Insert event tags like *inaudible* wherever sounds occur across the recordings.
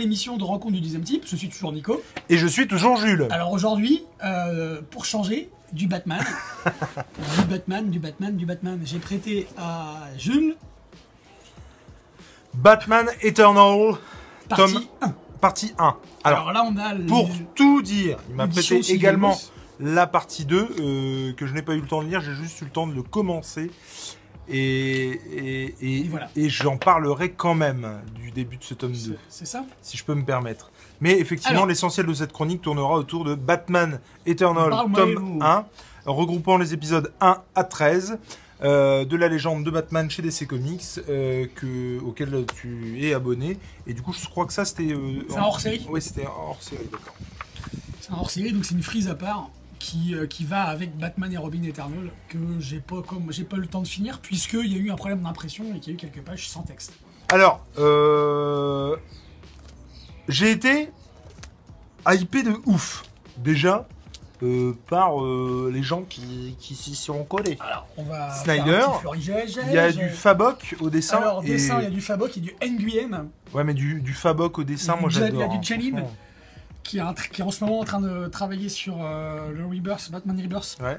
nouvelle émission de Rencontre du deuxième type. Je suis toujours Nico. Et je suis toujours Jules. Alors aujourd'hui, euh, pour changer, du Batman. *laughs* du Batman, du Batman, du Batman. J'ai prêté à Jules, Batman Eternal, partie tome 1. partie 1. Alors, Alors, là, on a le- pour tout dire, il m'a prêté également la partie 2 euh, que je n'ai pas eu le temps de lire, j'ai juste eu le temps de le commencer. Et, et, et, Et voilà. et j'en parlerai quand même du début de ce tome 2, C'est- ça si je peux me permettre. Mais effectivement, l'essentiel de cette chronique tournera autour de Batman Eternal, tome Hello. 1, regroupant les épisodes 1 à 13 euh, de la légende de Batman chez DC Comics, euh, que, auquel tu es abonné. Et du coup, je crois que ça, c'était... euh, C'est un hors-série Oui, c'était un hors-série, d'accord. C'est un hors-série, donc c'est une frise à part qui, euh, qui va avec Batman et Robin Eternal que j'ai pas, comme, j'ai pas eu le temps de finir puisqu'il y a eu un problème d'impression et qu'il y a eu quelques pages sans texte. Alors, euh, j'ai été hypé de ouf, déjà, euh, par euh, les gens qui, qui s'y sont collés. Alors, on va Snyder. Il y a du Fabok au dessin. Alors, dessin, il y a du Fabok et du Nguyen Ouais, mais du, du Fabok au dessin, moi j'adore. il y a du franchement. Qui est, un tr- qui est en ce moment en train de travailler sur euh, le Rebirth, Batman Rebirth, Ouais.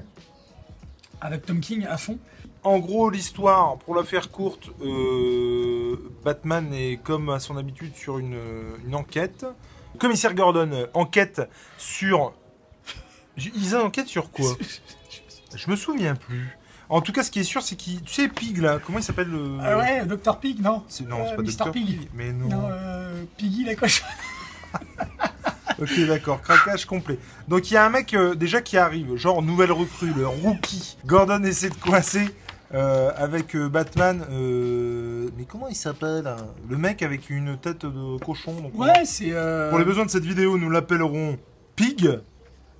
avec Tom King à fond. En gros, l'histoire, pour la faire courte, euh, Batman est comme à son habitude sur une, une enquête. Commissaire Gordon euh, enquête sur. Ils enquêtent sur quoi? *laughs* Je me souviens plus. En tout cas, ce qui est sûr, c'est qu'il. Tu sais, Pig là, comment il s'appelle le. Ah ouais, Dr Pig, non? Non, Euh, c'est pas Mr. Dr. Pig. Mais non. Non, euh, Piggy la cochonne. *laughs* Ok, d'accord, craquage complet. Donc il y a un mec euh, déjà qui arrive, genre nouvelle recrue, le rookie. Gordon essaie de coincer euh, avec euh, Batman. euh, Mais comment il s'appelle hein? Le mec avec une tête de cochon. donc on- Ouais, c'est. euh, Pour les besoins de cette vidéo, nous l'appellerons Pig,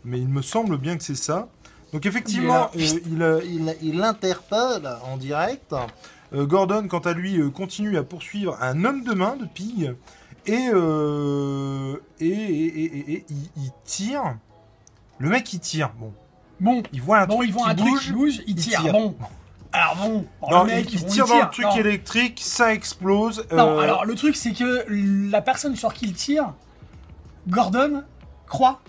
mais il me semble bien que c'est ça. Donc effectivement, Il est il, euh, il, il l'interpelle en direct. Euh, Gordon, quant à lui, euh, continue à poursuivre un homme de main de Pig et, euh, et, et- et- et- et il, il tire. Le mec il tire. Bon, Bon, il voit un bon truc ils voient qui un bouge. truc qui bouge, il il tire. Bon. Alors bon, non, le mec, il, il tire dans le truc Non. électrique, ça explose. Non, euh, alors le truc c'est que la personne sur qui il tire, Gordon, croit.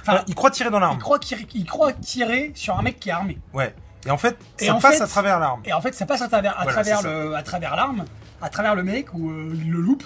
Enfin, il croit tirer dans il l'arme. croit, il croit tirer sur un mec qui est armé. Ouais. Et en fait, ça en passe fait- à travers l'arme. Et en fait, ça passe à travers, à Voilà, travers, c'est ça. le, à travers l'arme, à travers le mec, où euh, il le loupe,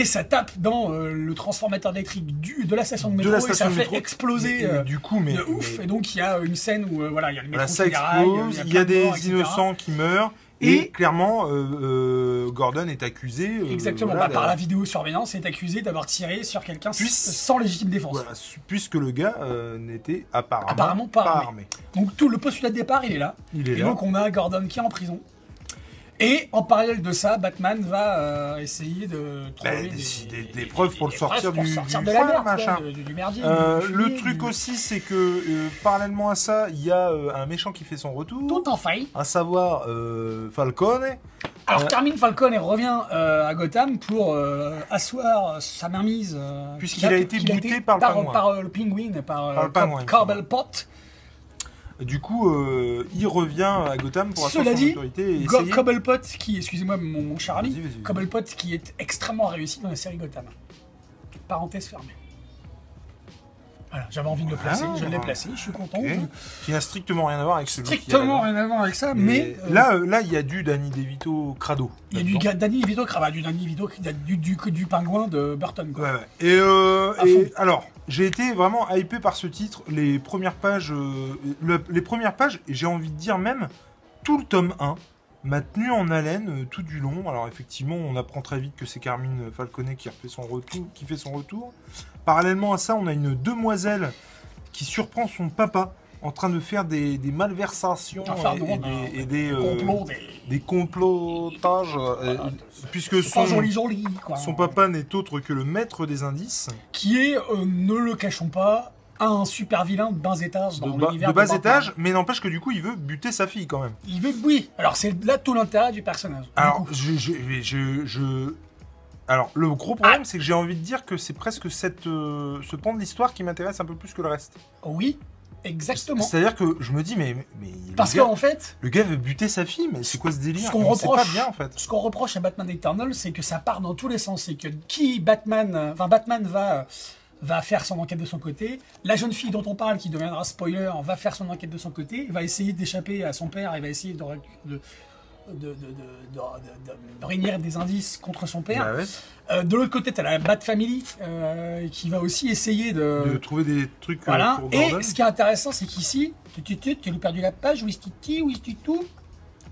et ça tape dans euh, le transformateur électrique du, de la station de De métro, et ça fait métro. exploser Et- et euh, du coup, mais, de ouf. mais- Et donc, il y a une scène où euh, voilà, il y a le métro Voilà, ça qui explose, il y a de morts, des innocents qui meurent, et, Et- clairement, euh, euh, Gordon est accusé. euh, Exactement, voilà, bah, par la vidéosurveillance, est accusé d'avoir tiré sur quelqu'un sans légitime défense. voilà, puisque le gars n'était apparemment, Apparemment pas armé. armé. Donc, tout le postulat de départ, il est là. Il est Et là. donc, on a Gordon qui est en prison. Et en parallèle de ça, Batman va euh, essayer de trouver Bah, des- des- des preuves pour le sortir pour du- sortir du de la foin, merde, machin. quoi, du, du merdier. Euh, du le truc aussi, c'est que euh, parallèlement à ça, il y a un méchant qui fait son retour, Tout en faille. à savoir Falcone. Alors Carmine Falcone revient à Gotham pour asseoir sa euh, Puisqu'il qu'il a été bouté par le pingouin. Par le pingouin, par, Par le. Du coup, euh, il revient à Gotham pour Cela son dit, autorité et essayer... Cobblepot, qui, excusez-moi mon, vas-y. Cobblepot qui est extrêmement réussi dans la série Gotham. Parenthèse fermée. Voilà, j'avais envie de le placer, Ah, je l'ai placé, je suis content. Ok. Je- Qui n'a strictement rien à voir avec celui Strictement rien à voir avec ça, mais euh, là, euh, là, il y a du Danny DeVito crado. il y a du Danny Vito, ah bah, du Danny Vito, du, du, du pingouin de Burton. Quoi. Ouais, ouais. Et, euh, et alors, j'ai été vraiment hypé par ce titre. Les premières pages, euh, le- les premières pages, et j'ai envie de dire même tout le tome 1 m'a tenu en haleine euh, tout du long. Alors effectivement, on apprend très vite que c'est Carmine Falconet qui fait son retour. Parallèlement à ça, on a une demoiselle qui surprend son papa en train de faire des, des malversations Enfin, et, non, et non, des, et des, euh, des... complotages, euh, Voilà. puisque son, joli joli, quoi. son papa n'est autre que le maître des indices. Qui est, euh, ne le cachons pas, un super vilain de bas étage de, dans bas- de étage, mais n'empêche que du coup, il veut buter sa fille quand même. Il veut, oui. Alors c'est là tout l'intérêt du personnage. Alors, coup. je, je, je, je- Alors, le gros problème, Ah. c'est que j'ai envie de dire que c'est presque cette, euh, ce pan de l'histoire qui m'intéresse un peu plus que le reste. oui. Exactement. C'est-à-dire que je me dis, mais, mais Parce qu'en fait, le gars veut buter sa fille, mais c'est quoi ce délire? Ce qu'on reproche- pas bien en fait. ce qu'on reproche à Batman Eternal, c'est que ça part dans tous les sens. C'est que qui Batman, enfin Batman va va faire son enquête de son côté. La jeune fille dont on parle, qui deviendra spoiler, va faire son enquête de son côté, va essayer d'échapper à son père et va essayer de, de, de, de, de- de- de- de réunir des indices contre son père. Bah ouais, Euh, de l'autre côté, tu as la Bat Family euh, qui va aussi essayer de. de trouver des trucs euh, Voilà. pour Et ce qui est intéressant, c'est qu'ici, tu tu tu tu as perdu la page, où est-ce où est-ce tu tout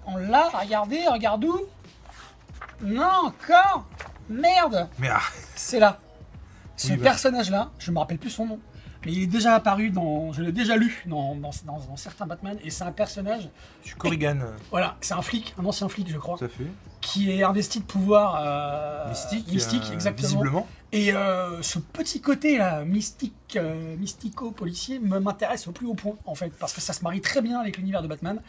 On l'a, regardez, regarde où Non, encore Merde ah, C'est là. Ce bah. personnage-là, je me rappelle plus son nom, mais il est déjà apparu dans. Je l'ai déjà lu dans, dans, dans- dans certains Batman, et c'est un personnage. je suis Corrigan, Voilà, c'est un flic, un ancien flic, je crois, tout à fait. qui est investi de pouvoir. euh, Mystique, Mystique, euh, exactement. Visiblement. Et euh, ce petit côté là, mystique, mystico-policier, me m'intéresse au plus haut point en fait, parce que ça se marie très bien avec l'univers de Batman.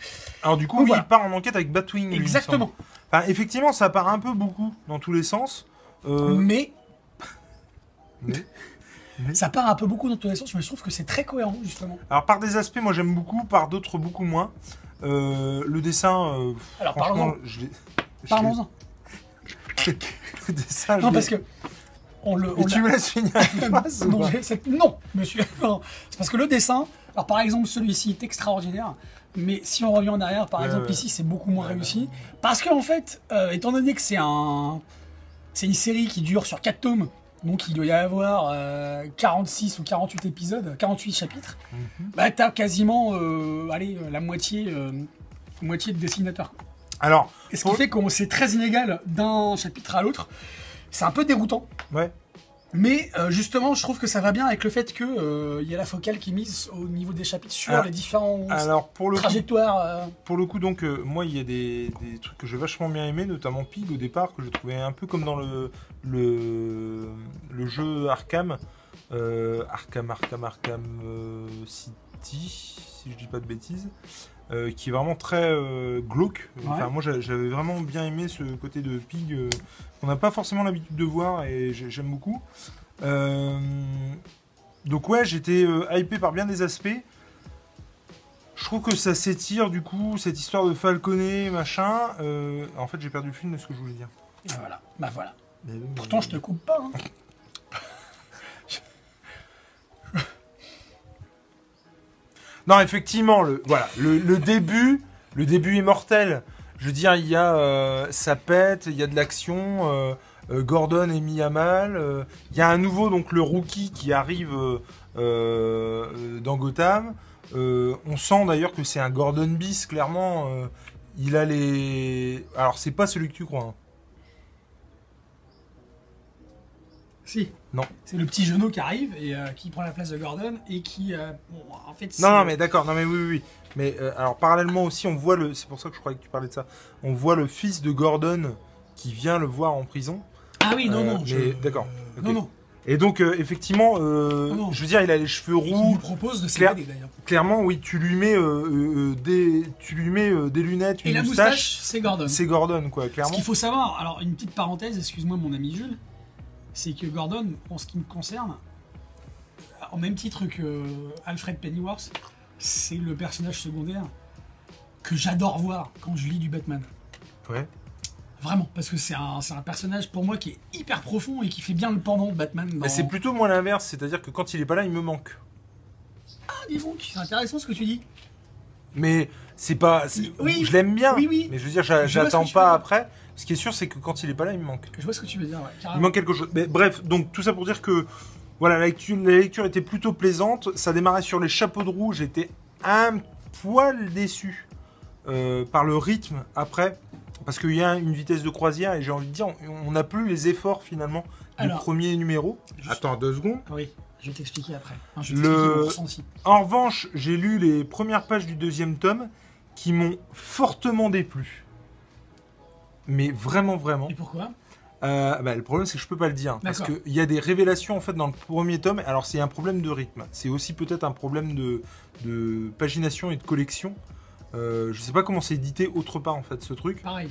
Alors du coup, Donc, oui, voilà. il part en enquête avec Batwing. Exactement. Enfin, effectivement, ça part un peu beaucoup dans tous les sens. Euh, Mais *laughs* mais- ça part un peu beaucoup dans tous les sens, mais je trouve que c'est très cohérent justement. Alors par des aspects, moi j'aime beaucoup, par d'autres beaucoup moins. Euh, le dessin, euh, Alors parlons-en. Parlons-en. *laughs* le dessin, Non, parce que. On le, on tu l'a- me laisses finir *laughs* phrase non, non, monsieur. *laughs* C'est parce que le dessin, alors par exemple, celui-ci est extraordinaire, mais si on revient en arrière, par Ouais, exemple, ouais. ici, c'est beaucoup moins Ouais, réussi. Parce qu'en fait, euh, étant donné que c'est un. C'est une série qui dure sur 4 tomes, donc il doit y avoir euh, 46 ou 48 épisodes, 48 chapitres, Mhm. bah t'as quasiment, euh, allez, euh, la moitié, euh, moitié de dessinateurs. Alors, Et ce Pour- qui fait qu'on c'est très inégal d'un chapitre à l'autre. C'est un peu déroutant. ouais. Mais euh, justement, je trouve que ça va bien avec le fait que euh, il y a la focale qui mise au niveau des chapitres sur Alors- les différents Alors pour le coup, trajectoires. euh, pour le coup donc moi il y a des, des trucs que j'ai vachement bien aimé, notamment Pig au départ que j'ai trouvé un peu comme dans le le, le jeu Arkham, Arkham Arkham Arkham City si je dis pas de bêtises. Euh, qui est vraiment très euh, glauque. Enfin, moi, j'a- j'avais vraiment bien aimé ce côté de Pig euh, qu'on n'a pas forcément l'habitude de voir et j'ai- j'aime beaucoup. Donc ouais, j'étais hypé par bien des aspects. Je trouve que ça s'étire du coup, cette histoire de Falconet, machin. En fait, j'ai perdu le fil de ce que je voulais dire. voilà. Bah voilà. Pourtant, je te coupe pas. hein. *laughs* Non, effectivement, le, voilà, le, début, le début est mortel. Je veux dire, il y a, euh, ça pète, il y a de l'action. euh, euh, Gordon est mis à mal. euh, Il y a un nouveau, donc le rookie qui arrive euh, euh, dans Gotham. Euh, on sent d'ailleurs que c'est un Gordon bis, clairement. euh, il a les. Alors, c'est pas celui que tu crois. hein. Si. Non. C'est le petit genou qui arrive et euh, qui prend la place de Gordon et qui, euh, bon, en fait, Non, c'est- non, mais d'accord, non, mais oui, oui, oui. Mais euh, alors, parallèlement aussi, on voit le. C'est pour ça que je croyais que tu parlais de ça. On voit le fils de Gordon qui vient le voir en prison. Ah oui, non, Euh, non. mais d'accord, euh, ok. Non, non. Et donc, euh, effectivement, euh, non. je veux dire, il a les cheveux Et qui roux. nous propose de Claire- s'évader d'ailleurs. Clairement, oui, tu lui mets, euh, euh, euh, des, tu lui mets euh, des lunettes, Et une la moustache. moustache, c'est Gordon. C'est Gordon, quoi, Ce clairement. qu'il faut savoir, alors une petite parenthèse, excuse-moi mon ami Jules, c'est que Gordon, en ce qui me concerne, en même titre que Alfred Pennyworth, c'est le personnage secondaire que j'adore voir quand je lis du Batman. Ouais. Vraiment, parce que c'est un, personnage pour moi qui est hyper profond et qui fait bien le pendant de Batman. Dans... C'est plutôt moi l'inverse, c'est-à-dire que quand il est pas là, il me manque. Ah, dis donc, c'est intéressant ce que tu dis. Mais c'est pas. Oui. je l'aime bien. Oui, oui. Mais je veux dire, j'attends pas après. Ce qui est sûr, c'est que quand il est pas là, il me manque. Je vois ce que tu veux dire, ouais, Il manque quelque chose. Mais bref, donc tout ça pour dire que voilà, la lecture, la lecture était plutôt plaisante. Ça démarrait sur les chapeaux de roue. J'étais un poil déçu euh, par le rythme après. Parce qu'il y a une vitesse de croisière et j'ai envie de dire, on- n'a plus les efforts finalement du Alors, premier numéro. juste- Attends deux secondes. Oui, je vais t'expliquer après. Je vais Le- t'expliquer mon ressenti. En revanche, j'ai lu les premières pages du deuxième tome qui m'ont fortement déplu. Mais vraiment, vraiment. Et pourquoi? Euh, bah, le problème, c'est que je peux pas le dire. Parce D'accord. qu'il y a des révélations en fait dans le premier tome. Alors, c'est un problème de rythme. C'est aussi peut-être un problème de, de pagination et de collection. Euh, je sais pas comment c'est édité autre part en fait ce truc. Pareil.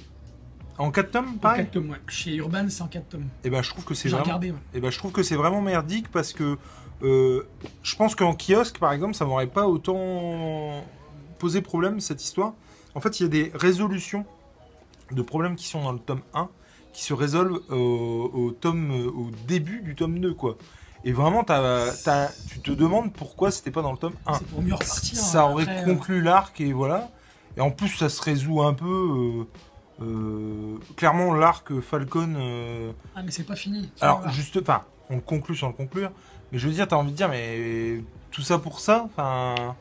En 4 tomes, En pareil 4 tomes, ouais. Chez Urban, c'est en 4 tomes. Et ben je trouve que c'est vraiment. regardé. ouais. Et ben je trouve que c'est vraiment merdique parce que euh, je pense qu'en kiosque, par exemple, ça m'aurait pas autant posé problème cette histoire. En fait, il y a des résolutions de problèmes qui sont dans le tome 1 qui se résolvent euh, au, tome, euh, au début du tome 2, quoi. Et vraiment, tu te demandes pourquoi c'était pas dans le tome 1. C'est pour mieux repartir. Ça aurait après, euh, conclu l'arc et voilà. Et en plus, ça se résout un peu. euh, euh, clairement, l'arc Falcon. Ah, mais c'est pas fini. Alors, juste, enfin, on le conclut sans le conclure. Mais je veux dire, t'as envie de dire, mais tout ça pour ça Enfin.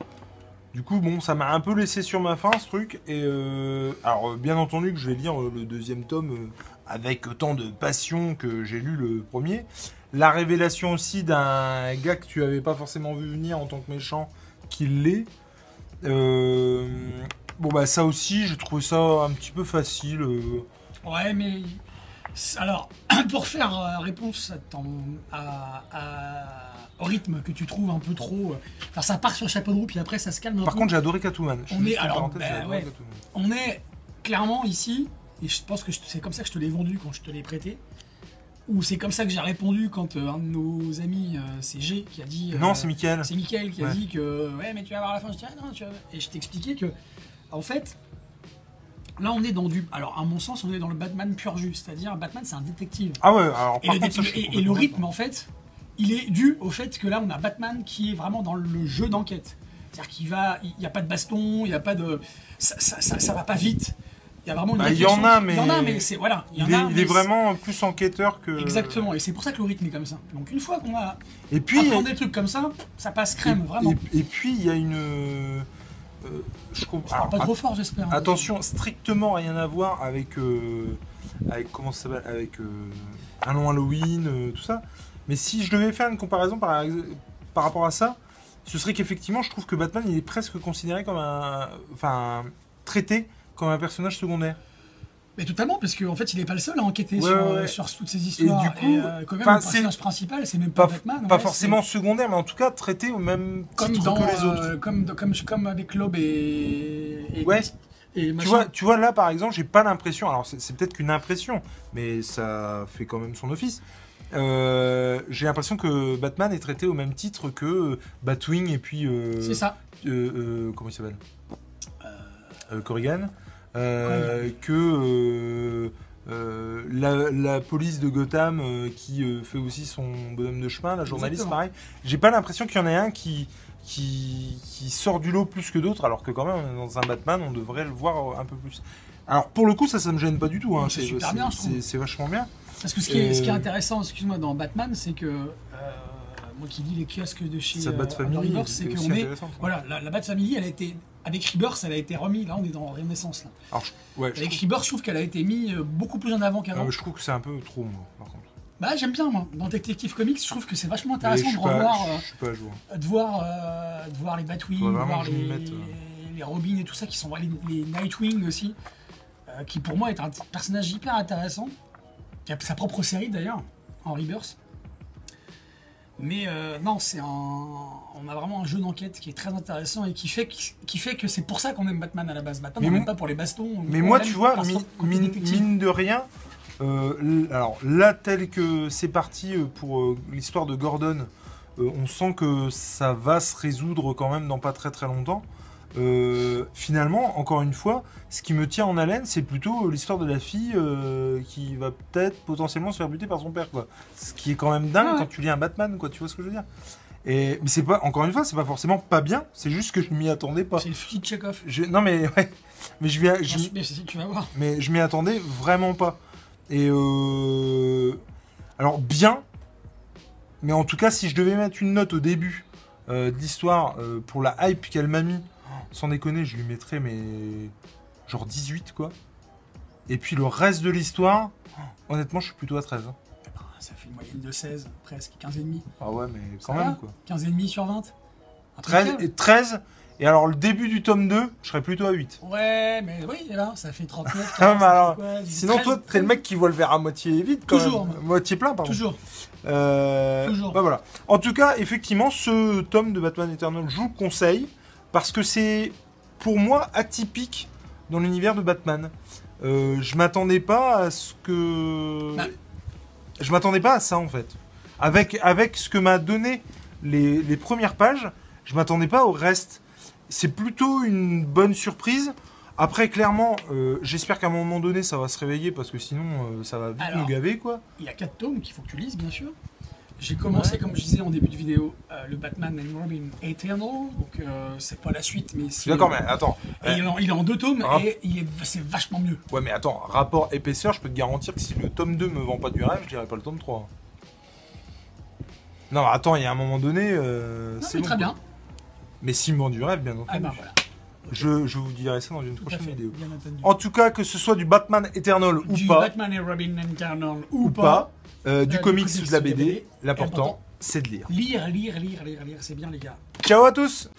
Du coup, bon, ça m'a un peu laissé sur ma faim ce truc. Et euh, alors, euh, bien entendu, que je vais lire euh, le deuxième tome avec autant de passion que j'ai lu le premier. La révélation aussi d'un gars que tu avais pas forcément vu venir en tant que méchant, qu'il l'est. Bon, bah, ça aussi, j'ai trouvé ça un petit peu facile. Ouais, mais. Alors, *clears throat* pour faire réponse à rythme que tu trouves un peu trop. euh, Alors, ça part sur le chapeau de roue, puis après, ça se calme un Par peu. contre, j'ai adoré Catwoman. Je On est- alors, bah, ouais. Catwoman. On est clairement ici, et je pense que c'est comme ça que je te l'ai vendu quand je te l'ai prêté. Ou c'est comme ça que j'ai répondu quand euh, un de nos amis, euh, c'est G, qui a dit. euh, Non, c'est Mickaël. C'est Mickaël qui a Ouais. dit que ouais mais tu vas voir la fin je dis ah non tu vas... et je t'expliquais que en fait là on est dans du alors à mon sens on est dans le Batman pur jus c'est-à-dire Batman c'est un détective Ah ouais, alors et par le, contre, ça, je suis et- et le rythme en fait il est dû au fait que là on a Batman qui est vraiment dans le jeu d'enquête c'est-à-dire qu'il va il n'y a pas de baston il n'y a pas de ça, ça, ça, ça va pas vite il y a vraiment une Bah, il y en a, mais- il y en a mais c'est voilà il y en Il est, a il mais est vraiment plus enquêteur que. exactement et c'est pour ça que le rythme est comme ça donc une fois qu'on a Et puis, apprendre des trucs comme ça ça passe crème et, vraiment et- et puis il y a une. euh, je comprends. Alors, pas trop fort j'espère hein. Attention, strictement rien à voir avec. euh, avec comment ça s'appelle Avec euh, un long Halloween, euh, tout ça. Mais si je devais faire une comparaison par, par rapport à ça, ce serait qu'effectivement, je trouve que Batman, il est presque considéré comme un. Enfin, traité comme un personnage secondaire. Mais totalement, parce qu'en fait, il n'est pas le seul à enquêter Ouais, sur, ouais, ouais. sur toutes ces histoires. du coup, euh, quand même, le personnage principal, c'est même Pas, pas, Batman. pas ouais, forcément secondaire, mais en tout cas traité au même comme titre dans, que les autres. euh, comme, comme, comme avec Loeb et, et, Ouais. et Tu vois, tu vois, là par exemple, j'ai pas l'impression. Alors c'est peut-être qu'une impression, mais ça fait quand même son office. Euh, j'ai l'impression que Batman est traité au même titre que Batwing et puis. euh, c'est ça. euh, comment il s'appelle? Corrigan. Que euh, la, la police de Gotham euh, qui euh, fait aussi son bonhomme de chemin, la journaliste, Exactement. pareil. J'ai pas l'impression qu'il y en ait un qui, qui, qui sort du lot plus que d'autres, alors que quand même, on est dans un Batman, on devrait le voir un peu plus. Alors pour le coup, ça, ça me gêne pas du tout. Hein. C'est super bien, c'est vachement bien. Parce que ce qui est, ce qui est intéressant, excuse-moi, dans Batman, c'est que. euh, moi qui lis les kiosques de chez Sa euh, Bat Family, Rebirth, c'est qu'on est. intéressante. Voilà, la, la Bat Family, elle a été. Avec Rebirth, elle a été remise. Là, on est dans Renaissance. Là. Alors, je, ouais, je, Avec trouve, Rebirth, je trouve qu'elle a été mise euh, beaucoup plus en avant qu'avant. je trouve que c'est un peu trop, moi, par contre. Bah, j'aime bien, moi. Dans Detective Comics, je trouve que c'est vachement intéressant de revoir. euh, pas de voir, euh, de voir les Batwing, de voir les, mette, les Robin et tout ça, qui sont les, les Nightwing aussi, qui pour moi est un personnage hyper intéressant, qui a sa propre série d'ailleurs, en Rebirth. Mais euh, non, c'est un, on a vraiment un jeu d'enquête qui est très intéressant et qui fait que, qui fait que c'est pour ça qu'on aime Batman à la base. Batman, Mais on l'aime pas pour les bastons. Mais moi, tu vois, mine, de rien, euh, alors là, tel que c'est parti euh, pour euh, l'histoire de Gordon, on sent que ça va se résoudre quand même dans pas très très longtemps. Euh, finalement, encore une fois, ce qui me tient en haleine, c'est plutôt euh, l'histoire de la fille euh, qui va peut-être potentiellement se faire buter par son père, quoi. Ce qui est quand même dingue Ah ouais. quand tu lis un Batman, quoi. Tu vois ce que je veux dire Et mais c'est pas, encore une fois, c'est pas forcément pas bien. C'est juste que je m'y attendais pas. C'est le de Chekhov. Je- non mais ouais, mais je viens, je, Mais c'est- tu vas voir. mais je m'y attendais vraiment pas. Et euh... alors bien, mais en tout cas, si je devais mettre une note au début euh, de l'histoire euh, pour la hype qu'elle m'a mis, sans déconner, je lui mettrais mais genre 18 quoi. Et puis le reste de l'histoire, honnêtement, je suis plutôt à 13. hein. Ah, Ça fait une moyenne de 16, presque, 15,5. Ah ouais, mais quand Ça même va quoi. 15,5 sur 20 Un truc 13 calme. et 13 et alors le début du tome 2, je serais plutôt à 8. Ouais, mais oui, là, ça fait 39. *laughs* Ah, mais 40, alors, ça fait quoi, Sinon 13, toi, t'es le mec qui voit le verre à moitié vide quand Toujours. même. Moitié plein, pardon. Toujours. Euh, Toujours. bah voilà. En tout cas, effectivement, ce tome de Batman Eternal, je vous le conseille parce que c'est pour moi atypique dans l'univers de Batman. Euh, je m'attendais pas à ce que. Bah. Je m'attendais pas à ça en fait. Avec, avec ce que m'a donné les, les premières pages, je m'attendais pas au reste. C'est plutôt une bonne surprise. Après, clairement, euh, j'espère qu'à un moment donné, ça va se réveiller parce que sinon, euh, ça va vite Alors. nous gaver quoi. Il y a quatre tomes qu'il faut que tu lises, bien sûr. J'ai commencé, comme je disais en début de vidéo, euh, le Batman and Robin Eternal. Donc, euh, c'est pas la suite, mais c'est. d'accord, mais attends. Et il, est en, il est en deux tomes Ah. et est, c'est vachement mieux. Ouais, mais attends, rapport épaisseur, je peux te garantir que si le tome 2 me vend pas du rêve, je dirais pas le tome 3. Non, attends, il y a un moment donné, euh, Non, c'est bon, très quoi. bien. Mais s'il me vend du rêve, bien entendu. Ah ben voilà. Je, je vous dirai ça dans une prochaine fait, vidéo. En tout cas, que ce soit du Batman Eternal ou du pas, Batman et Robin Eternal ou, ou pas, pas, euh, euh, du du comics ou de la BD, BD, l'important, important. c'est de lire. lire, lire, lire, lire, lire, c'est bien les gars. Ciao à tous